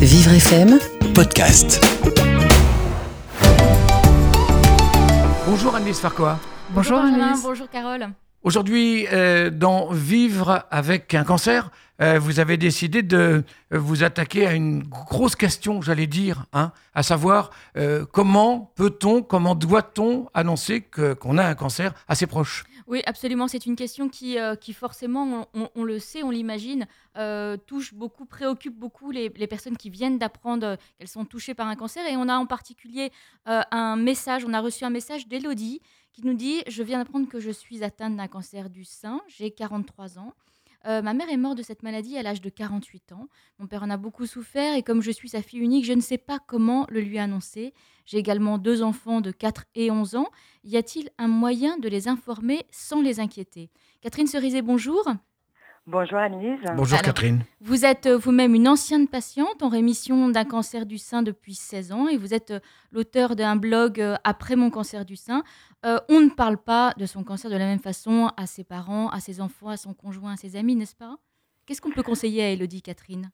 Vivre FM, podcast. Bonjour Annelise Farquhar. Bonjour, Annelise. bonjour Carole. Aujourd'hui, euh, dans Vivre avec un cancer, euh, vous avez décidé de euh, vous attaquer à une grosse question, j'allais dire, hein, à savoir euh, comment peut-on, comment doit-on annoncer qu'on a un cancer à ses proches? Oui, absolument, c'est une question qui, euh, qui forcément, on, le sait, on l'imagine, euh, touche beaucoup, préoccupe beaucoup les, personnes qui viennent d'apprendre euh, qu'elles sont touchées par un cancer. Et on a en particulier un message, on a reçu un message d'Elodie qui nous dit « Je viens d'apprendre que je suis atteinte d'un cancer du sein, j'ai 43 ans. Euh, ma mère est morte de cette maladie à l'âge de 48 ans. Mon père en a beaucoup souffert et comme je suis sa fille unique, je ne sais pas comment le lui annoncer. J'ai également deux enfants de 4 et 11 ans. Y a-t-il un moyen de les informer sans les inquiéter? Catherine Cerizet, bonjour. Bonjour Annelise. Bonjour Alors- Catherine. Vous êtes euh, vous-même une ancienne patiente en rémission d'un cancer du sein depuis 16 ans et vous êtes euh, l'auteur d'un blog euh, Après mon cancer du sein. Euh, on ne parle pas de son cancer de la même façon à ses parents, à ses enfants, à son conjoint, à ses amis, n'est-ce pas? Qu'est-ce qu'on peut conseiller à Elodie, Catherine?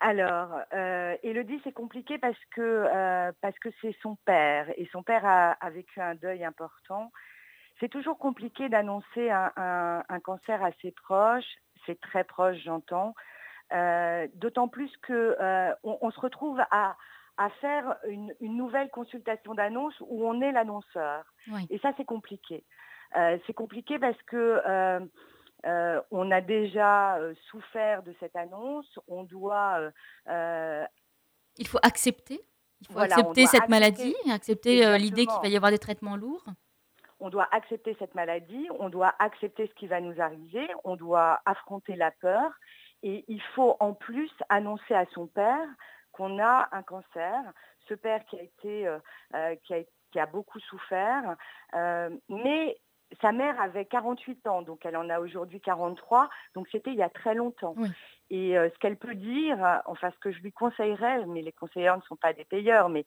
Alors, euh, Elodie, c'est compliqué parce que euh, parce que c'est son père et son père a, a vécu un deuil important. C'est toujours compliqué d'annoncer un, un- un cancer à ses proches. C'est très proche, j'entends. Euh, D'autant plus que euh, on, on se retrouve à, à faire une, une nouvelle consultation d'annonce où on est l'annonceur. Oui. Et ça, c'est compliqué. Euh, c'est compliqué parce que euh, on a déjà souffert de cette annonce. On doit Il faut accepter. Il faut Voilà, accepter cette accepter- maladie, accepter l'idée qu'il va y avoir des traitements lourds. On doit accepter cette maladie, on doit accepter ce qui va nous arriver, on doit affronter la peur et il faut en plus annoncer à son père qu'on a un cancer, ce père qui a été euh, euh, qui, a, qui a beaucoup souffert, euh, mais sa mère avait 48 ans, donc elle en a aujourd'hui 43, donc c'était il y a très longtemps. Oui. Et euh, ce qu'elle peut dire, enfin ce que je lui conseillerais, mais les conseillers ne sont pas des payeurs, mais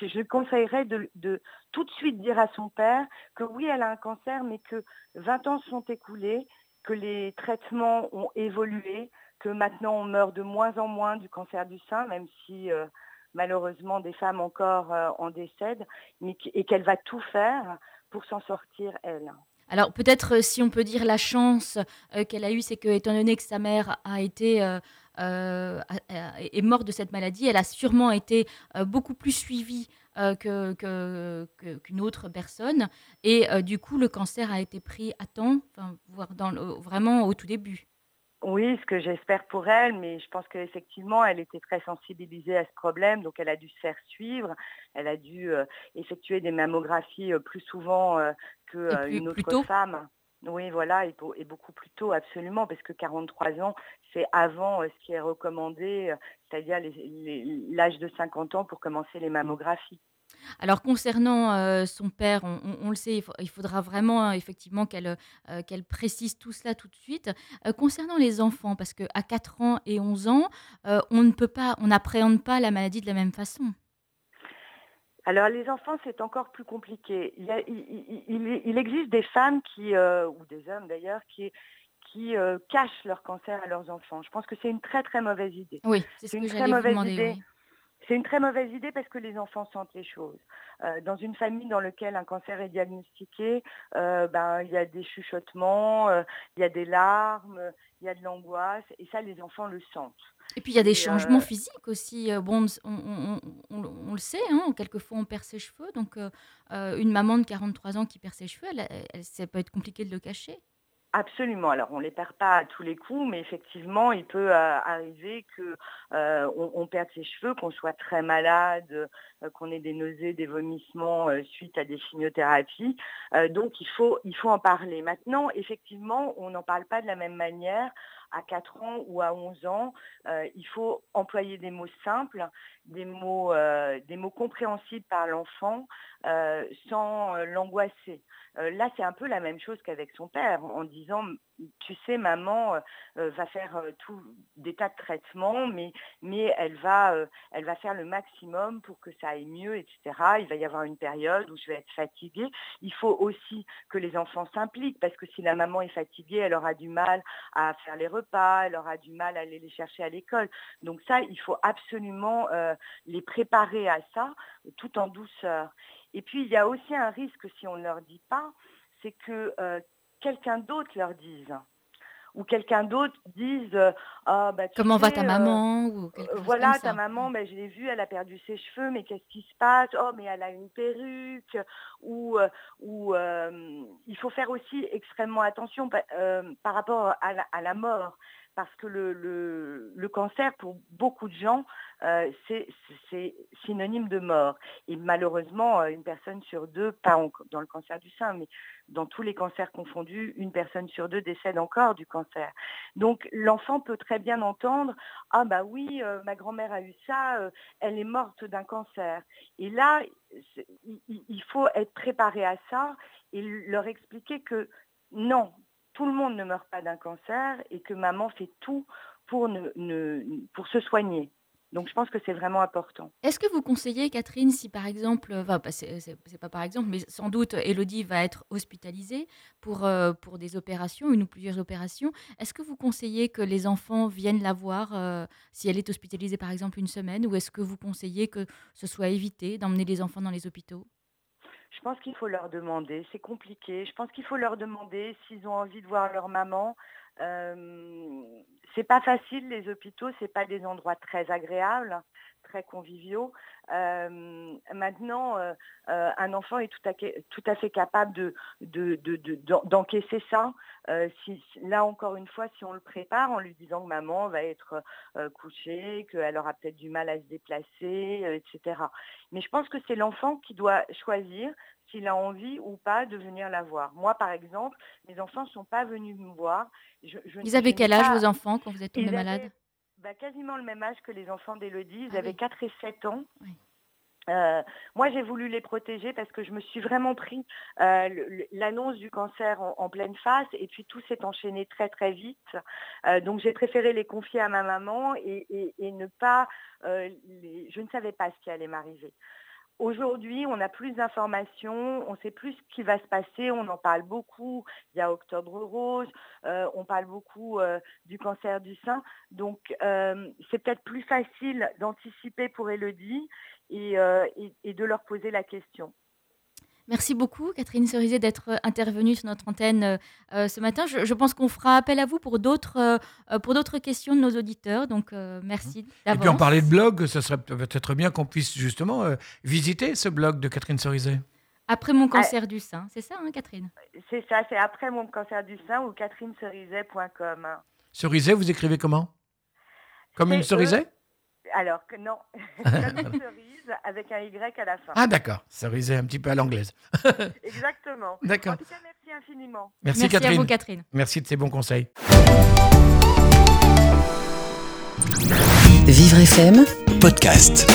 je conseillerais de, tout de suite dire à son père que oui, elle a un cancer, mais que 20 ans sont écoulés, que les traitements ont évolué, que maintenant on meurt de moins en moins du cancer du sein, même si euh, malheureusement des femmes encore euh, en décèdent, et qu'elle va tout faire pour s'en sortir, elle. Alors peut-être euh, si on peut dire la chance qu'elle a eue, c'est que étant donné que sa mère a été est morte de cette maladie, elle a sûrement été euh, beaucoup plus suivie euh, que- qu'une autre personne, et euh, du coup le cancer a été pris à temps, enfin, voire dans le- vraiment au tout début. Oui, ce que j'espère pour elle, mais je pense qu'effectivement, elle était très sensibilisée à ce problème, donc elle a dû se faire suivre, elle a dû euh, effectuer des mammographies euh, plus souvent euh, qu'une autre tôt. femme. Oui, voilà, et, beau- et beaucoup plus tôt, absolument, parce que 43 ans, c'est avant euh, ce qui est recommandé, euh, c'est-à-dire l'âge de 50 ans pour commencer les mammographies. Alors concernant euh, son père, on, le sait, il, faudra vraiment euh, effectivement qu'elle euh, précise tout cela tout de suite. Concernant les enfants, parce qu'à 4 ans et 11 ans, on ne peut pas, on n'appréhende pas la maladie de la même façon. Alors les enfants, c'est encore plus compliqué. Il, y a- il- il- il- il existe des femmes qui, euh, ou des hommes d'ailleurs, qui, qui euh, cachent leur cancer à leurs enfants. Je pense que c'est une très très mauvaise idée. Oui, c'est ce C'est que une très vous mauvaise demander. idée. oui. C'est une très mauvaise idée parce que les enfants sentent les choses. Euh, dans une famille dans laquelle un cancer est diagnostiqué, euh, ben, il y a des chuchotements, euh, il y a des larmes, il y a de l'angoisse, et ça, les enfants le sentent. Et puis il y a des Et, changements physiques aussi. Bon, on, on- on- on- on le sait, hein, quelquefois on perd ses cheveux. Donc une maman de 43 ans qui perd ses cheveux, elle, elle- ça peut être compliqué de le cacher. Absolument. Alors, on ne les perd pas à tous les coups, mais effectivement, il peut euh, arriver que euh, on, perde ses cheveux, qu'on soit très malade, euh, qu'on ait des nausées, des vomissements suite à des chimiothérapies. Donc, il faut, il faut en parler. Maintenant, effectivement, on n'en parle pas de la même manière à 4 ans ou à 11 ans. Il faut employer des mots simples, des mots, des mots compréhensibles par l'enfant, sans l'angoisser. Euh, là, c'est un peu la même chose qu'avec son père, en disant tu sais, maman va faire tout des tas de traitements, mais, mais elle, va, elle va faire le maximum pour que ça aille mieux, etc. Il va y avoir une période où je vais être fatiguée. Il faut aussi que les enfants s'impliquent, parce que si la maman est fatiguée, elle aura du mal à faire les repas, elle aura du mal à aller les chercher à l'école. Donc ça, il faut absolument les préparer à ça, tout en douceur. Et puis, il y a aussi un risque si on ne leur dit pas, c'est que quelqu'un d'autre leur dise. Ou quelqu'un d'autre dise ah, bah, comment va ta maman? ou voilà ta maman ben, je l'ai vue elle a perdu ses cheveux mais qu'est-ce qui se passe? Oh mais elle a une perruque. Ou ou il faut faire aussi extrêmement attention par rapport à la mort parce que le, le, cancer, pour beaucoup de gens, euh, c'est synonyme de mort. Et malheureusement, euh, une personne sur deux, pas dans le cancer du sein, mais dans tous les cancers confondus, une personne sur deux décède encore du cancer. Donc l'enfant peut très bien entendre Ah bah oui, euh, ma grand-mère a eu ça, elle est morte d'un cancer. Et là, il faut être préparé à ça et leur expliquer que non, tout le monde ne meurt pas d'un cancer et que maman fait tout pour, se soigner. Donc je pense que c'est vraiment important. Est-ce que vous conseillez, Catherine, si par exemple, c'est pas par exemple, mais sans doute Elodie va être hospitalisée pour, euh, pour des opérations, une ou plusieurs opérations, est-ce que vous conseillez que les enfants viennent la voir euh, si elle est hospitalisée par exemple une semaine ou est-ce que vous conseillez que ce soit évité d'emmener les enfants dans les hôpitaux? Je pense qu'il faut leur demander. C'est compliqué. Je pense qu'il faut leur demander s'ils ont envie de voir leur maman. Euh, c'est pas facile les hôpitaux, c'est pas des endroits très agréables, très conviviaux. Euh, maintenant, euh, euh, un enfant est tout à, tout à fait capable de, d'encaisser ça. si, là encore une fois, si on le prépare en lui disant que maman va être couchée, qu'elle aura peut-être du mal à se déplacer, etc. Mais je pense que c'est l'enfant qui doit choisir s'il a envie ou pas de venir la voir. Moi, par exemple, mes enfants ne sont pas venus me voir. Je, ils avaient quel âge, vos enfants, quand vous êtes malade bah, Quasiment le même âge que les enfants d'Élodie. Ils ah avaient 4 et 7 ans. Euh, moi, j'ai voulu les protéger parce que je me suis vraiment pris euh, l'annonce du cancer en, pleine face et puis tout s'est enchaîné très très vite. Euh, donc j'ai préféré les confier à ma maman et, ne pas, je ne savais pas ce qui allait m'arriver. Aujourd'hui, on a plus d'informations, on sait plus ce qui va se passer, on en parle beaucoup. Il y a Octobre Rose, euh, on parle beaucoup euh, du cancer du sein. Donc, euh, c'est peut-être plus facile d'anticiper pour Elodie et, et, de leur poser la question. Merci beaucoup, Catherine Cerizet, d'être euh, intervenue sur notre antenne euh, euh, ce matin. Je, pense qu'on fera appel à vous pour d'autres pour d'autres questions de nos auditeurs. Donc, merci Et puis, on parlait de blog. Ce serait peut-être bien qu'on puisse justement visiter ce blog de Catherine Cerizet. Après mon cancer du sein, c'est ça, hein, Catherine? C'est ça, c'est après mon cancer du sein ou catherinecerizet.com. Cerizet, vous écrivez comment? Comme une cerisée alors que non, cerise avec un Y à la fin. Ah d'accord, cerise un petit peu à l'anglaise. Exactement. D'accord. En tout cas, merci infiniment. Merci, merci Catherine. à vous, Catherine. Merci de ces bons conseils. Vivre FM, podcast.